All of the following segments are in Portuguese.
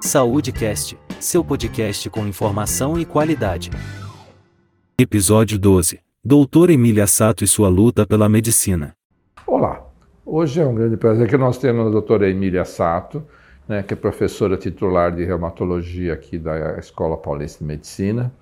Saúdecast, seu podcast com informação e qualidade. Episódio 12. Doutora Emília Sato e sua luta pela medicina. Olá, hoje é um grande prazer que nós temos a doutora Emília Sato, né, que é professora titular de reumatologia aqui da Escola Paulista de Medicina,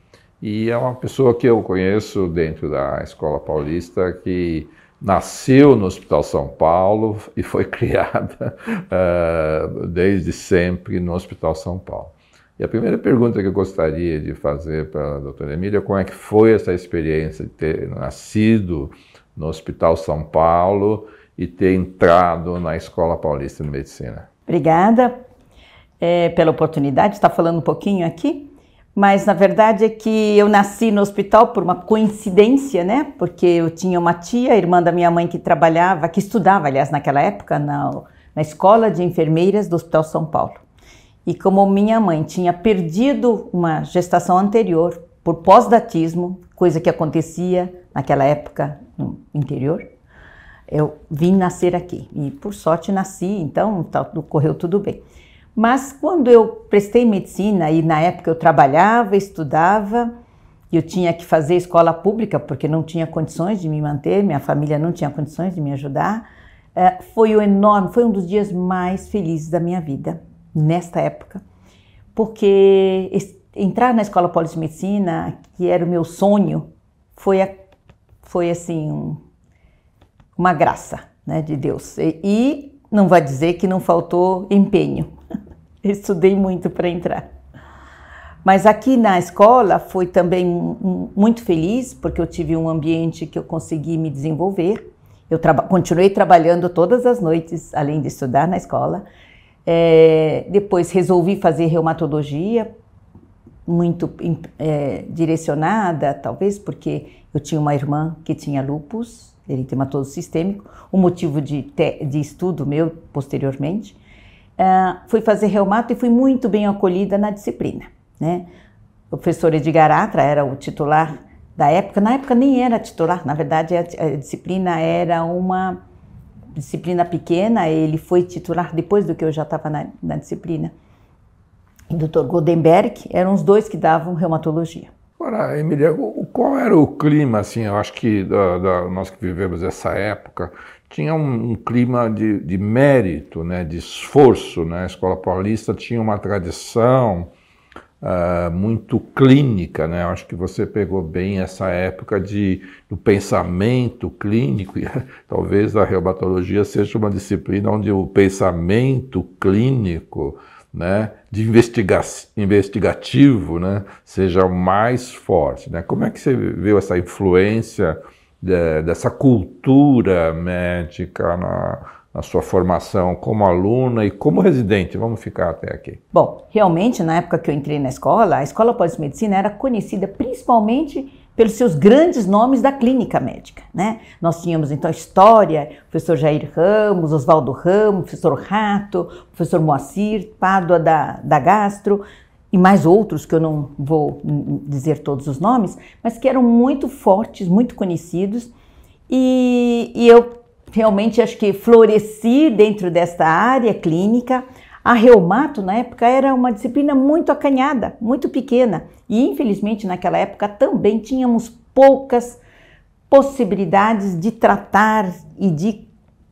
e é uma pessoa que eu conheço dentro da Escola Paulista que nasceu no Hospital São Paulo e foi criada uh, desde sempre no Hospital São Paulo. E a primeira pergunta que eu gostaria de fazer para a doutora Emília é como é que foi essa experiência de ter nascido no Hospital São Paulo e ter entrado na Escola Paulista de Medicina. Obrigada é, pela oportunidade de estar falando um pouquinho aqui mas na verdade é que eu nasci no hospital por uma coincidência, né? Porque eu tinha uma tia, irmã da minha mãe, que trabalhava, que estudava, aliás, naquela época, na, na escola de enfermeiras do Hospital São Paulo. E como minha mãe tinha perdido uma gestação anterior por pós-datismo, coisa que acontecia naquela época no interior, eu vim nascer aqui. E por sorte nasci, então correu tudo bem. Mas quando eu prestei medicina e na época eu trabalhava, estudava, eu tinha que fazer escola pública porque não tinha condições de me manter, minha família não tinha condições de me ajudar. É, foi um enorme, foi um dos dias mais felizes da minha vida nesta época, porque entrar na escola Poli de Medicina, que era o meu sonho, foi, a, foi assim uma graça né, de Deus. E, e não vai dizer que não faltou empenho, estudei muito para entrar. Mas aqui na escola foi também muito feliz, porque eu tive um ambiente que eu consegui me desenvolver. Eu continuei trabalhando todas as noites, além de estudar na escola. É, depois resolvi fazer reumatologia, muito é, direcionada, talvez porque eu tinha uma irmã que tinha lupus, eritematoso sistêmico, o motivo de, de estudo meu posteriormente. Uh, fui fazer reumato e fui muito bem acolhida na disciplina. Né? O professor Edgar Atra era o titular da época, na época nem era titular, na verdade a, a disciplina era uma disciplina pequena, ele foi titular depois do que eu já estava na, na, disciplina. E o Dr. Goldenberg eram os dois que davam reumatologia. Agora, Emília, qual era o clima, assim, eu acho que da, da, nós que vivemos essa época, tinha um, um clima de, de, mérito, né, de esforço. Né? A Escola Paulista tinha uma tradição uh, muito clínica. Né? Acho que você pegou bem essa época de, do pensamento clínico. E, talvez a reumatologia seja uma disciplina onde o pensamento clínico né, de investiga investigativo né, seja mais forte. Né? Como é que você viu essa influência de, dessa cultura médica na, na sua formação como aluna e como residente? Vamos ficar até aqui. Bom, realmente, na época que eu entrei na escola, a Escola Pós-Medicina era conhecida principalmente pelos seus grandes nomes da clínica médica. Né? Nós tínhamos então história, professor Jair Ramos, Oswaldo Ramos, professor Rato, professor Moacir, Pádua da, da Gastro, e mais outros que eu não vou dizer todos os nomes, mas que eram muito fortes, muito conhecidos, e, e eu realmente acho que floresci dentro desta área clínica. A reumato, na época, era uma disciplina muito acanhada, muito pequena, e infelizmente naquela época também tínhamos poucas possibilidades de tratar e de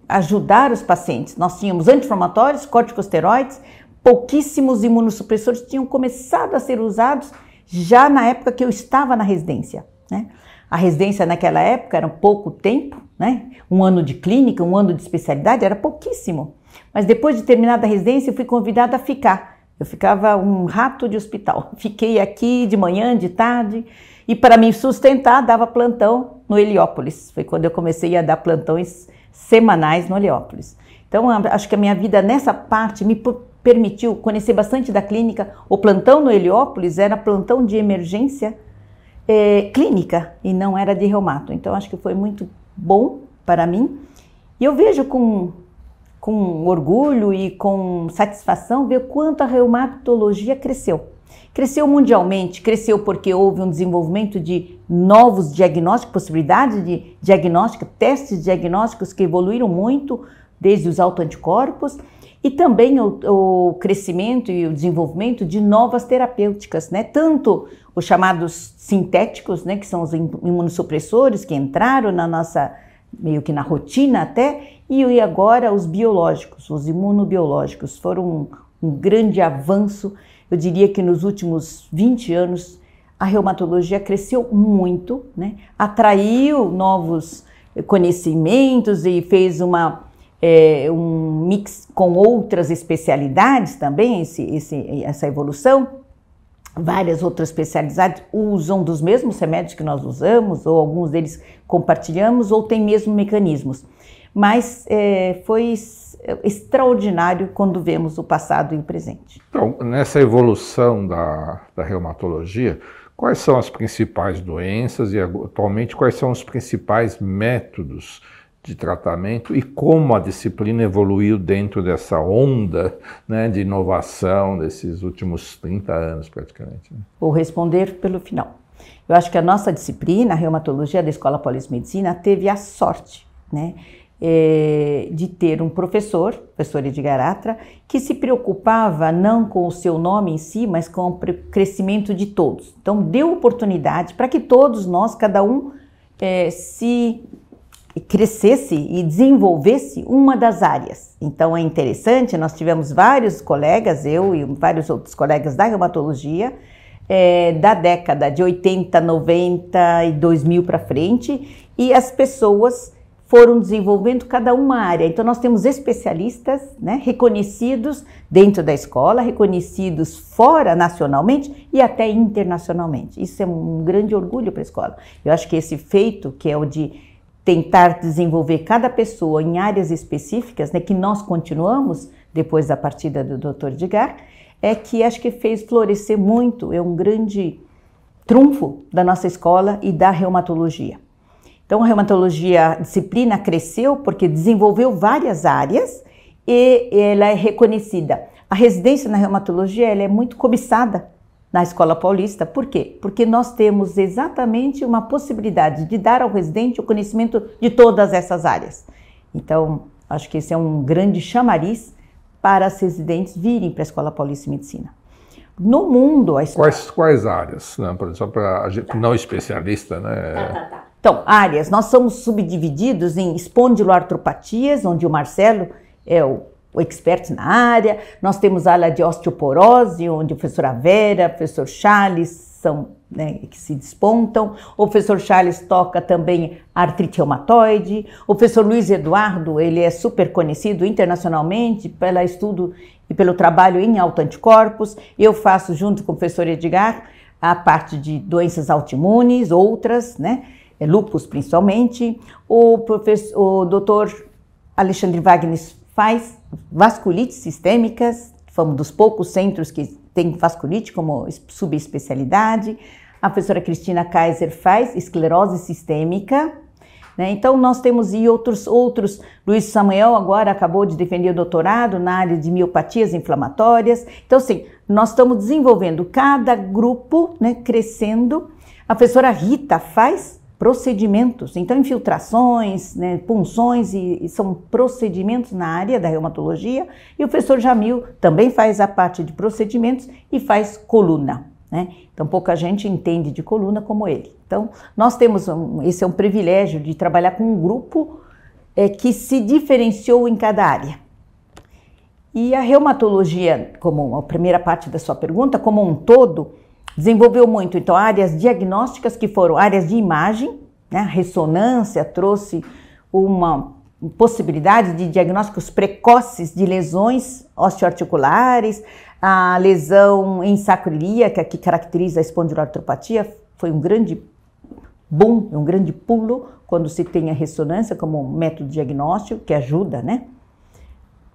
ajudar os pacientes. Nós tínhamos anti-inflamatórios, corticosteroides, pouquíssimos imunossupressores tinham começado a ser usados já na época que eu estava na residência. Né? A residência naquela época era pouco tempo, né? um ano de clínica, um ano de especialidade, era pouquíssimo. Mas depois de terminada a residência, eu fui convidada a ficar. Eu ficava um rato de hospital. Fiquei aqui de manhã, de tarde, e para me sustentar, dava plantão no Heliópolis. Foi quando eu comecei a dar plantões semanais no Heliópolis. Então, acho que a minha vida nessa parte me permitiu conhecer bastante da clínica. O plantão no Heliópolis era plantão de emergência é, clínica e não era de reumato. Então acho que foi muito bom para mim. E eu vejo com, com orgulho e com satisfação ver quanto a reumatologia cresceu. Cresceu mundialmente, cresceu porque houve um desenvolvimento de novos diagnósticos, possibilidades de diagnóstico, testes diagnósticos que evoluíram muito, desde os autoanticorpos e também o, o, crescimento e o desenvolvimento de novas terapêuticas, né? Tanto os chamados sintéticos, né, que são os imunossupressores que entraram na nossa meio que na rotina até, e agora os biológicos, os imunobiológicos foram um, um grande avanço. Eu diria que nos últimos 20 anos a reumatologia cresceu muito, né? atraiu novos conhecimentos e fez uma, é, um mix com outras especialidades também, esse, esse, essa evolução. Várias outras especialidades usam dos mesmos remédios que nós usamos, ou alguns deles compartilhamos, ou tem mesmo mecanismos. Mas é, foi extraordinário quando vemos o passado e o presente. Então, nessa evolução da, da reumatologia, Quais são as principais doenças e atualmente quais são os principais métodos de tratamento e como a disciplina evoluiu dentro dessa onda né, de inovação desses últimos 30 anos praticamente? Né? Vou responder pelo final. Eu acho que a nossa disciplina, a reumatologia da Escola Paulista de Medicina, teve a sorte, né? é, de ter um professor, professor Edgar Atra, que se preocupava não com o seu nome em si, mas com o crescimento de todos. Então, deu oportunidade para que todos nós, cada um, é, se crescesse e desenvolvesse uma das áreas. Então é interessante, nós tivemos vários colegas, eu e vários outros colegas da reumatologia, é, da década de 80, 90 e 2000 para frente, e as pessoas foram desenvolvendo cada uma área. Então, nós temos especialistas né, reconhecidos dentro da escola, reconhecidos fora nacionalmente e até internacionalmente. Isso é um grande orgulho para a escola. Eu acho que esse feito, que é o de tentar desenvolver cada pessoa em áreas específicas, né, que nós continuamos depois da partida do Dr. Edgar, é que acho que fez florescer muito, é um grande trunfo da nossa escola e da reumatologia. Então, a reumatologia a disciplina cresceu porque desenvolveu várias áreas e ela é reconhecida. A residência na reumatologia ela é muito cobiçada na Escola Paulista. Por quê? Porque nós temos exatamente uma possibilidade de dar ao residente o conhecimento de todas essas áreas. Então, acho que esse é um grande chamariz para as residentes virem para a Escola Paulista de Medicina. No mundo, a escola... quais, quais áreas? Né? Só para a gente não especialista, né? Tá, tá, tá. Então, áreas, nós somos subdivididos em espondiloartropatias, onde o Marcelo é o, o expert na área, nós temos a área de osteoporose, onde a professora Vera, o professor Charles são né, que se despontam. O professor Charles toca também artrite reumatoide. O professor Luiz Eduardo, ele é super conhecido internacionalmente pelo estudo e pelo trabalho em auto-anticorpos. Eu faço junto com o professor Edgar a parte de doenças autoimunes, outras, né? é, lupus principalmente. O, professor, o doutor Alexandre Wagner faz vasculites sistêmicas, fomos dos poucos centros que tem vasculite como subespecialidade. A professora Cristina Kaiser faz esclerose sistêmica. Né? Então, nós temos e outros, outros. Luiz Samuel agora acabou de defender o doutorado na área de miopatias inflamatórias. Então, assim, nós estamos desenvolvendo cada grupo, né, crescendo. A professora Rita faz procedimentos. Então, infiltrações, né, punções e, e, são procedimentos na área da reumatologia. E o professor Jamil também faz a parte de procedimentos e faz coluna. Né? Então, pouca gente entende de coluna como ele. Então, nós temos um, esse é um privilégio de trabalhar com um grupo é, que se diferenciou em cada área. E a reumatologia, como a primeira parte da sua pergunta, como um todo, Desenvolveu muito, então, áreas diagnósticas que foram áreas de imagem, né? Ressonância trouxe uma possibilidade de diagnósticos precoces de lesões osteoarticulares, a lesão em sacroiliaca que caracteriza a espondiloartropatia foi um grande boom, um grande pulo quando se tem a ressonância como método diagnóstico que ajuda, né?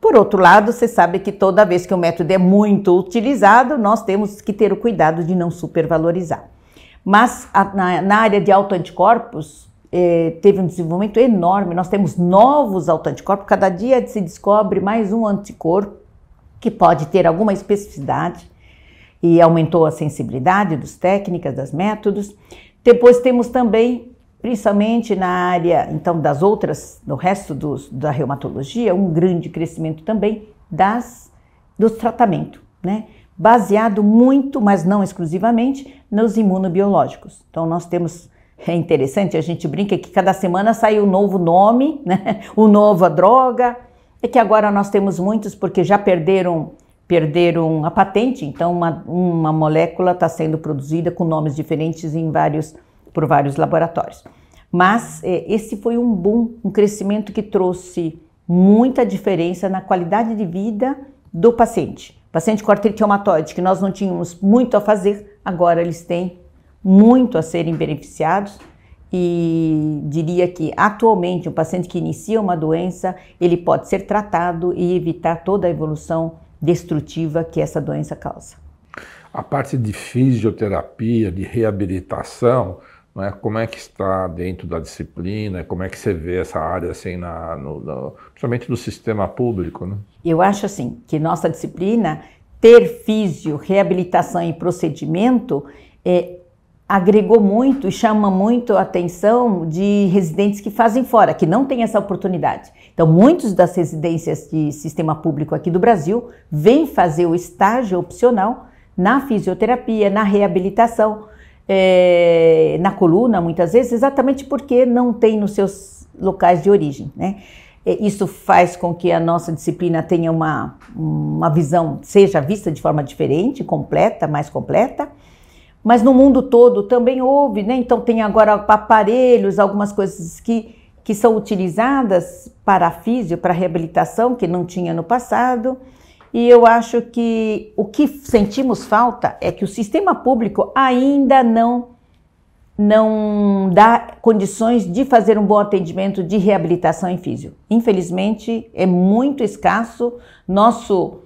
Por outro lado, você sabe que toda vez que o método é muito utilizado, nós temos que ter o cuidado de não supervalorizar. Mas a, na, na, área de autoanticorpos, eh, teve um desenvolvimento enorme. Nós temos novos autoanticorpos, cada dia se descobre mais um anticorpo que pode ter alguma especificidade e aumentou a sensibilidade dos técnicas, das métodos. Depois temos também principalmente na área então das outras, no resto dos, da reumatologia, um grande crescimento também das do tratamento, né? Baseado muito, mas não exclusivamente, nos imunobiológicos. Então nós temos é interessante, a gente brinca que cada semana sai um novo nome, né? um nova droga. É que agora nós temos muitos porque já perderam perderam a patente, então uma, uma molécula está sendo produzida com nomes diferentes em vários, por vários laboratórios. Mas é, esse foi um boom, um crescimento que trouxe muita diferença na qualidade de vida do paciente. Paciente com artrite reumatoide, que nós não tínhamos muito a fazer, agora eles têm muito a serem beneficiados e diria que atualmente um paciente que inicia uma doença, ele pode ser tratado e evitar toda a evolução destrutiva que essa doença causa. A parte de fisioterapia, de reabilitação, é? como é que está dentro da disciplina, como é que você vê essa área assim, na, no, no, principalmente do sistema público? Né? Eu acho assim que nossa disciplina ter físio, reabilitação e procedimento é, agregou muito e chama muito a atenção de residentes que fazem fora, que não têm essa oportunidade. Então, muitos das residências de sistema público aqui do Brasil vêm fazer o estágio opcional na fisioterapia, na reabilitação, é, na coluna, muitas vezes, exatamente porque não tem nos seus locais de origem. Né? Isso faz com que a nossa disciplina tenha uma, uma visão, seja vista de forma diferente, completa, mais completa mas no mundo todo também houve, né? Então tem agora aparelhos, algumas coisas que, que são utilizadas para físio, para reabilitação, que não tinha no passado. E eu acho que o que sentimos falta é que o sistema público ainda não não dá condições de fazer um bom atendimento de reabilitação em físio. Infelizmente, é muito escasso. Nosso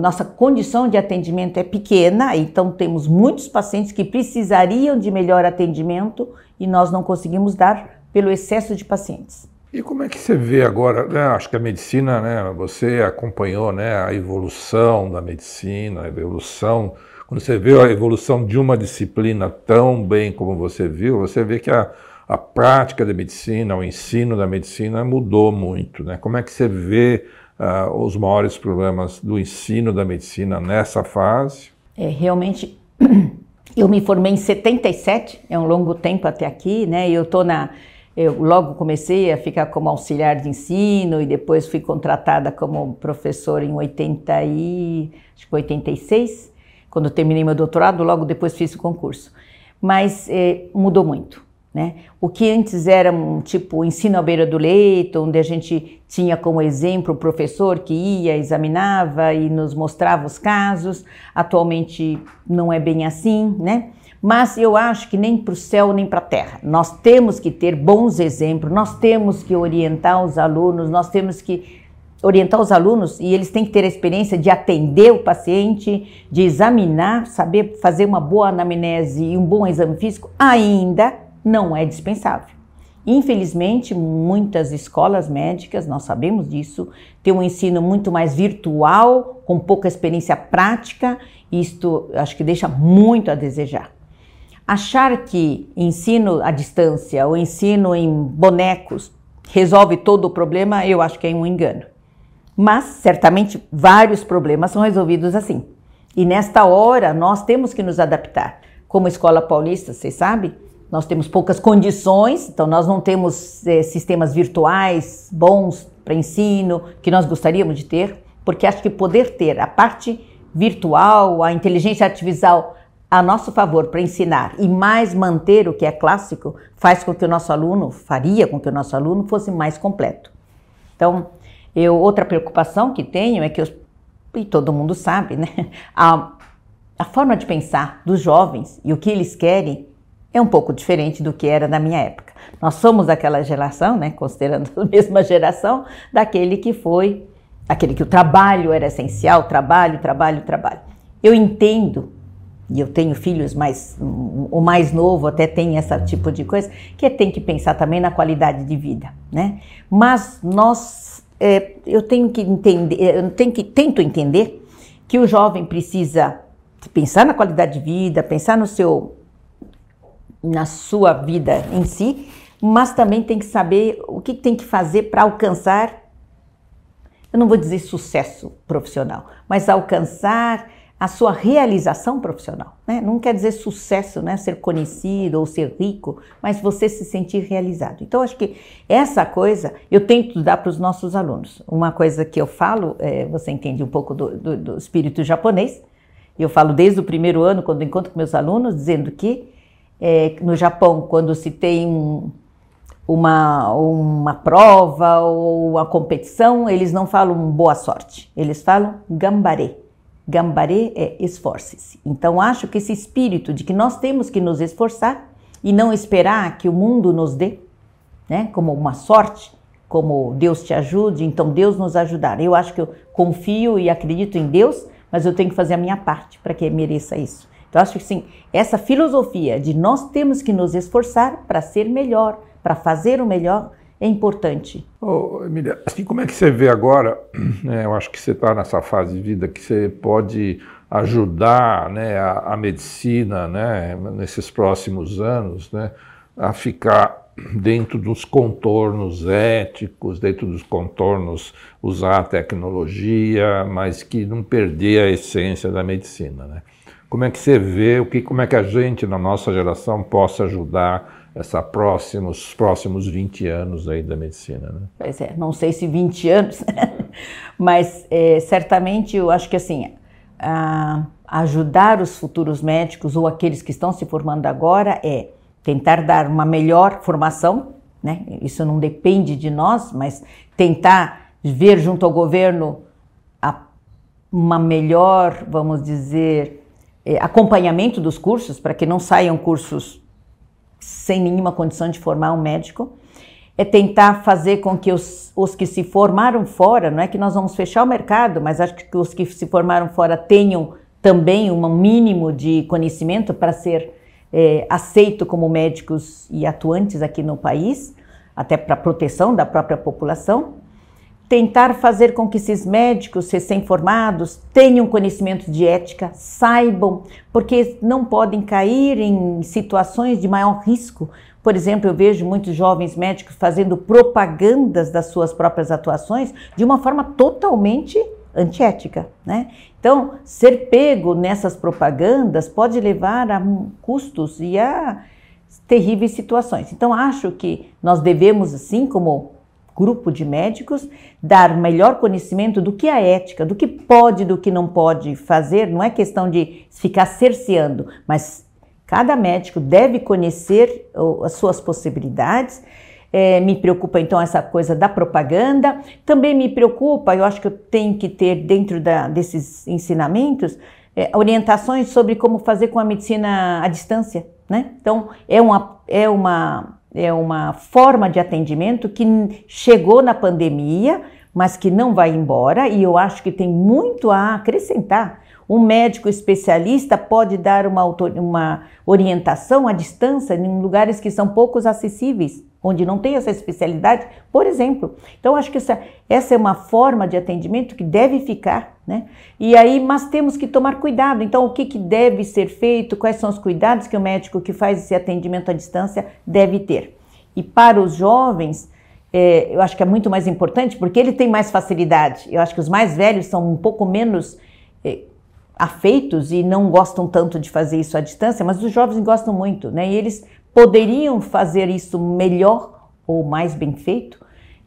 nossa condição de atendimento é pequena, então temos muitos pacientes que precisariam de melhor atendimento e nós não conseguimos dar pelo excesso de pacientes. E como é que você vê agora, né, acho que a medicina, né, você acompanhou né, a evolução da medicina, a evolução, quando você vê a evolução de uma disciplina tão bem como você viu, você vê que a, a prática da medicina, o ensino da medicina mudou muito. Né? Como é que você vê uh, os maiores problemas do ensino da medicina nessa fase? É, realmente, eu me formei em 77, é um longo tempo até aqui, né? Eu tô na eu logo comecei a ficar como auxiliar de ensino e depois fui contratada como professora em 80 e, acho que 86, quando terminei meu doutorado, logo depois fiz o concurso. Mas é, mudou muito. Né? O que antes era um tipo ensino à beira do leito, onde a gente tinha como exemplo o professor que ia, examinava e nos mostrava os casos, atualmente não é bem assim, né? Mas eu acho que nem para o céu nem para a terra. Nós temos que ter bons exemplos, nós temos que orientar os alunos, nós temos que orientar os alunos e eles têm que ter a experiência de atender o paciente, de examinar, saber fazer uma boa anamnese e um bom exame físico, ainda não é dispensável. Infelizmente, muitas escolas médicas, nós sabemos disso, têm um ensino muito mais virtual, com pouca experiência prática, e isto acho que deixa muito a desejar. Achar que ensino à distância ou ensino em bonecos resolve todo o problema, eu acho que é um engano. Mas certamente vários problemas são resolvidos assim. E nesta hora nós temos que nos adaptar. Como escola paulista, vocês sabem, nós temos poucas condições, então nós não temos é, sistemas virtuais bons para ensino, que nós gostaríamos de ter, porque acho que poder ter a parte virtual, a inteligência artificial a nosso favor para ensinar e mais manter o que é clássico, faz com que o nosso aluno, faria com que o nosso aluno fosse mais completo. Então, eu, outra preocupação que tenho é que, os, e todo mundo sabe, né, a, a forma de pensar dos jovens e o que eles querem é um pouco diferente do que era na minha época. Nós somos daquela geração, né, considerando a mesma geração, daquele que foi, aquele que o trabalho era essencial, trabalho, trabalho, trabalho. Eu entendo, e eu tenho filhos mais, o mais novo até tem esse tipo de coisa, que tem que pensar também na qualidade de vida, né? Mas nós, é, eu tenho que entender, eu tenho que, tento entender que o jovem precisa pensar na qualidade de vida, pensar no seu na sua vida em si, mas também tem que saber o que tem que fazer para alcançar. eu não vou dizer sucesso profissional, mas alcançar a sua realização profissional. Né? Não quer dizer sucesso, né? ser conhecido ou ser rico, mas você se sentir realizado. Então, acho que essa coisa eu tento dar para os nossos alunos. Uma coisa que eu falo, é, você entende um pouco do, do, do espírito japonês, eu falo desde o primeiro ano, quando encontro com meus alunos, dizendo que é, no Japão, quando se tem um, uma, uma prova ou uma competição, eles não falam boa sorte, eles falam gambare. Gambare é esforce-se. Então, acho que esse espírito de que nós temos que nos esforçar e não esperar que o mundo nos dê, né, como uma sorte, como Deus te ajude, então Deus nos ajudar. Eu acho que eu confio e acredito em Deus, mas eu tenho que fazer a minha parte para que mereça isso. Então, acho que sim, essa filosofia de nós temos que nos esforçar para ser melhor, para fazer o melhor, é importante. Emília, assim, como é que você vê agora, né, eu acho que você está nessa fase de vida que você pode ajudar né, a, a, medicina né, nesses próximos anos né, a ficar dentro dos contornos éticos, dentro dos contornos usar a tecnologia, mas que não perder a essência da medicina. Né? Como é que você vê, o que, como é que a gente, na nossa geração, possa ajudar essa próximos, próximos 20 anos aí da medicina? Né? Pois é, não sei se 20 anos, mas é, certamente eu acho que assim, ajudar os futuros médicos ou aqueles que estão se formando agora é tentar dar uma melhor formação, né? isso não depende de nós, mas tentar ver junto ao governo a, uma melhor, vamos dizer, é, acompanhamento dos cursos, para que não saiam cursos sem nenhuma condição de formar um médico, é tentar fazer com que os, os que se formaram fora, não é que nós vamos fechar o mercado, mas acho que os que se formaram fora tenham também um mínimo de conhecimento para ser é, aceito como médicos e atuantes aqui no país, até para proteção da própria população tentar fazer com que esses médicos recém-formados tenham conhecimento de ética, saibam, porque não podem cair em situações de maior risco. Por exemplo, eu vejo muitos jovens médicos fazendo propagandas das suas próprias atuações de uma forma totalmente antiética, né? Então, ser pego nessas propagandas pode levar a custos e a terríveis situações. Então, acho que nós devemos, assim como grupo de médicos, dar melhor conhecimento do que a ética, do que pode, do que não pode fazer. Não é questão de ficar cerceando, mas cada médico deve conhecer as suas possibilidades. É, me preocupa então essa coisa da propaganda. Também me preocupa, eu acho que eu tenho que ter dentro da, desses ensinamentos é, orientações sobre como fazer com a medicina à distância. Né? Então, é uma, é uma é uma forma de atendimento que chegou na pandemia, mas que não vai embora, e eu acho que tem muito a acrescentar. Um médico especialista pode dar uma, uma orientação à distância em lugares que são poucos acessíveis, onde não tem essa especialidade, por exemplo. Então, acho que essa, essa é uma forma de atendimento que deve ficar, né? E aí, mas temos que tomar cuidado. Então, o que, que deve ser feito? Quais são os cuidados que o médico que faz esse atendimento à distância deve ter? E para os jovens, é, eu acho que é muito mais importante porque ele tem mais facilidade. Eu acho que os mais velhos são um pouco menos é, afeitos e não gostam tanto de fazer isso à distância, mas os jovens gostam muito, né? E eles poderiam fazer isso melhor ou mais bem feito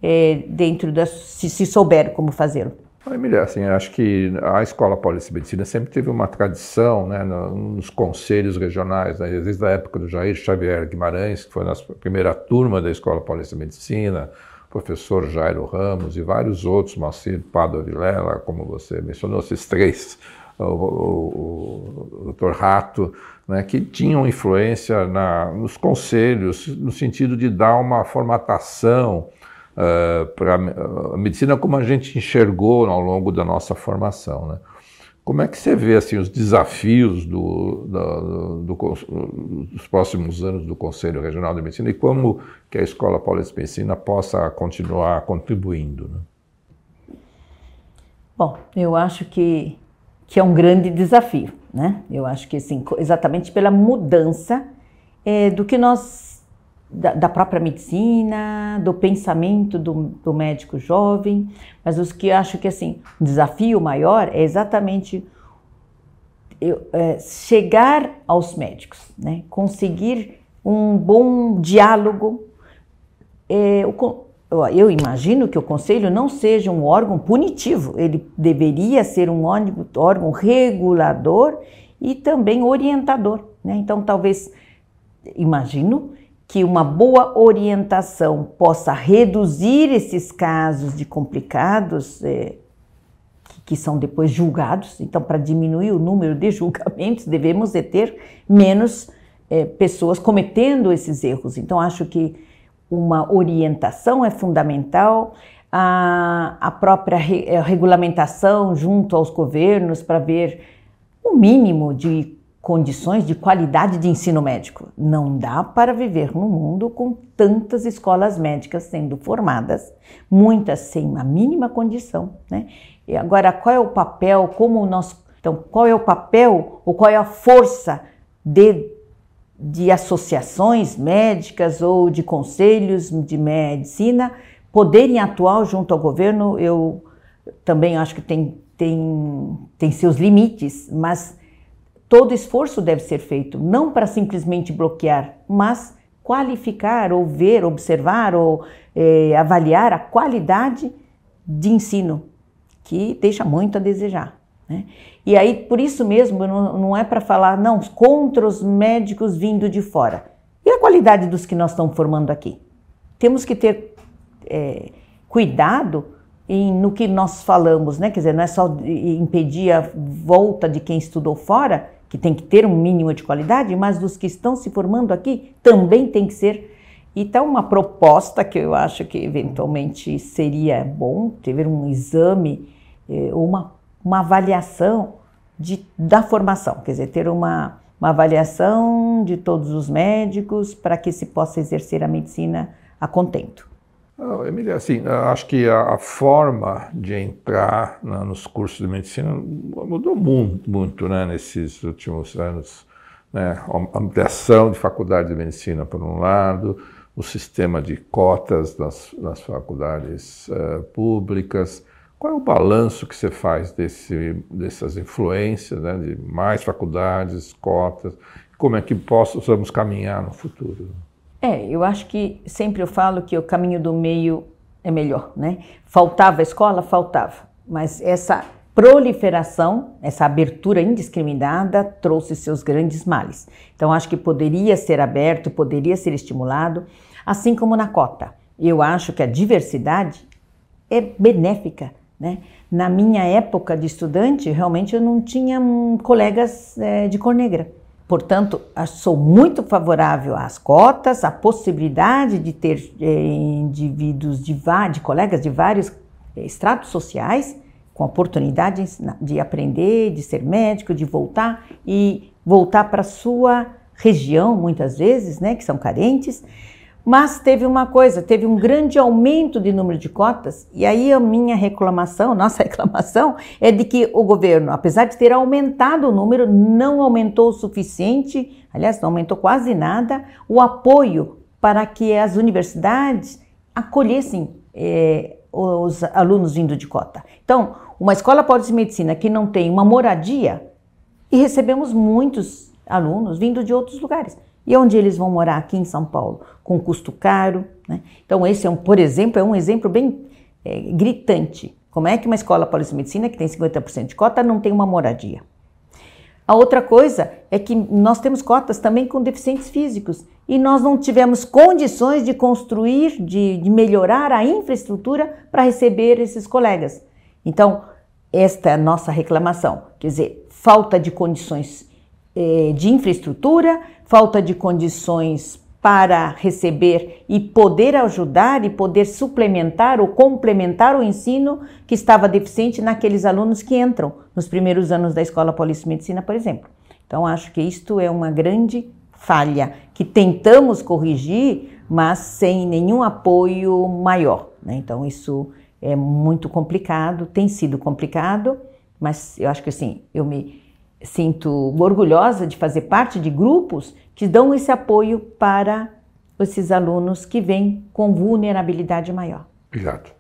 é, dentro da se, se como fazê-lo. Emília, assim, acho que a Escola Paulista de Medicina sempre teve uma tradição né, nos conselhos regionais, né, desde a época do Jair Xavier Guimarães, que foi a primeira turma da Escola Paulista de Medicina, professor Jairo Ramos e vários outros, Macir Padua Vilela, como você mencionou, esses três, o, o, o Dr. Rato, né, que tinham influência na, nos conselhos, no sentido de dar uma formatação uh, eh, para a medicina como a gente enxergou ao longo da nossa formação. Né? Como é que você vê assim, os desafios do, do, do, dos próximos anos do Conselho Regional de Medicina e como que a Escola Paulista de Medicina possa continuar contribuindo? Né? Bom, eu acho que, que é um grande desafio. Né? Eu acho que assim, exatamente pela mudança é, do que nós da, da, própria medicina, do pensamento do, do médico jovem, mas os que acho que assim, o desafio maior é exatamente eu, é, chegar aos médicos, né? conseguir um bom diálogo. É, eu imagino que o conselho não seja um órgão punitivo, ele deveria ser um órgão regulador e também orientador. Né? Então, talvez, imagino que uma boa orientação possa reduzir esses casos de complicados é, que são depois julgados. Então, para diminuir o número de julgamentos, devemos de ter menos é, pessoas cometendo esses erros. Então, acho que uma orientação é fundamental, a, a própria re, a regulamentação junto aos governos para ver o mínimo de condições de qualidade de ensino médico. Não dá para viver no mundo com tantas escolas médicas sendo formadas, muitas sem a mínima condição, né? E agora, qual é o papel, como nós, então, qual é o papel ou qual é a força de, de associações médicas ou de conselhos de medicina poderem atuar junto ao governo? Eu também acho que tem, tem, tem seus limites, mas Todo esforço deve ser feito, não para simplesmente bloquear, mas qualificar ou ver, observar ou eh, avaliar a qualidade de ensino, que deixa muito a desejar. Né? E aí, por isso mesmo, não, não é para falar, não, contra os médicos vindo de fora. E a qualidade dos que nós estamos formando aqui? Temos que ter é, cuidado em, no que nós falamos, né? Quer dizer, não é só impedir a volta de quem estudou fora, que tem que ter um mínimo de qualidade, mas dos que estão se formando aqui também tem que ser. Então, uma proposta que eu acho que eventualmente seria bom ter um exame, eh, uma, uma avaliação de, da formação, quer dizer, ter uma, uma avaliação de todos os médicos para que se possa exercer a medicina a contento. Oh, Emília, assim, acho que a, a forma de entrar né, nos cursos de medicina mudou muito, muito né, nesses últimos anos. Né? A ampliação de faculdade de medicina, por um lado, o sistema de cotas nas, nas faculdades uh, públicas. Qual é o balanço que você faz desse, dessas influências, né, de mais faculdades, cotas? Como é que possamos caminhar no futuro? É, eu acho que sempre eu falo que o caminho do meio é melhor, né? Faltava escola? Faltava. Mas essa proliferação, essa abertura indiscriminada trouxe seus grandes males. Então acho que poderia ser aberto, poderia ser estimulado, assim como na cota. Eu acho que a diversidade é benéfica, né? Na minha época de estudante, realmente eu não tinha hum, colegas é, de cor negra. Portanto, sou muito favorável às cotas, à possibilidade de ter eh, indivíduos, de, de, colegas de vários eh, estratos sociais, com oportunidade de aprender, de ser médico, de voltar e voltar para sua região, muitas vezes, né, que são carentes. Mas teve uma coisa, teve um grande aumento de número de cotas, e aí a minha reclamação, nossa reclamação, é de que o governo, apesar de ter aumentado o número, não aumentou o suficiente, aliás, não aumentou quase nada, o apoio para que as universidades acolhessem eh, os alunos vindo de cota. Então, uma escola de medicina que não tem uma moradia, e recebemos muitos alunos vindo de outros lugares. E onde eles vão morar aqui em São Paulo? Com custo caro. Né? Então, esse, é um, por exemplo, é um exemplo bem é, gritante. Como é que uma escola paulista de medicina, que tem 50% de cota, não tem uma moradia? A outra coisa é que nós temos cotas também com deficientes físicos e nós não tivemos condições de construir, de, de melhorar a infraestrutura para receber esses colegas. Então, esta é a nossa reclamação, quer dizer, falta de condições de infraestrutura, falta de condições para receber e poder ajudar e poder suplementar ou complementar o ensino que estava deficiente naqueles alunos que entram nos primeiros anos da Escola Paulista de Medicina, por exemplo. Então, acho que isto é uma grande falha que tentamos corrigir, mas sem nenhum apoio maior. Né? Então, isso é muito complicado, tem sido complicado, mas eu acho que assim, eu me sinto orgulhosa de fazer parte de grupos que dão esse apoio para esses alunos que vêm com vulnerabilidade maior. Exato.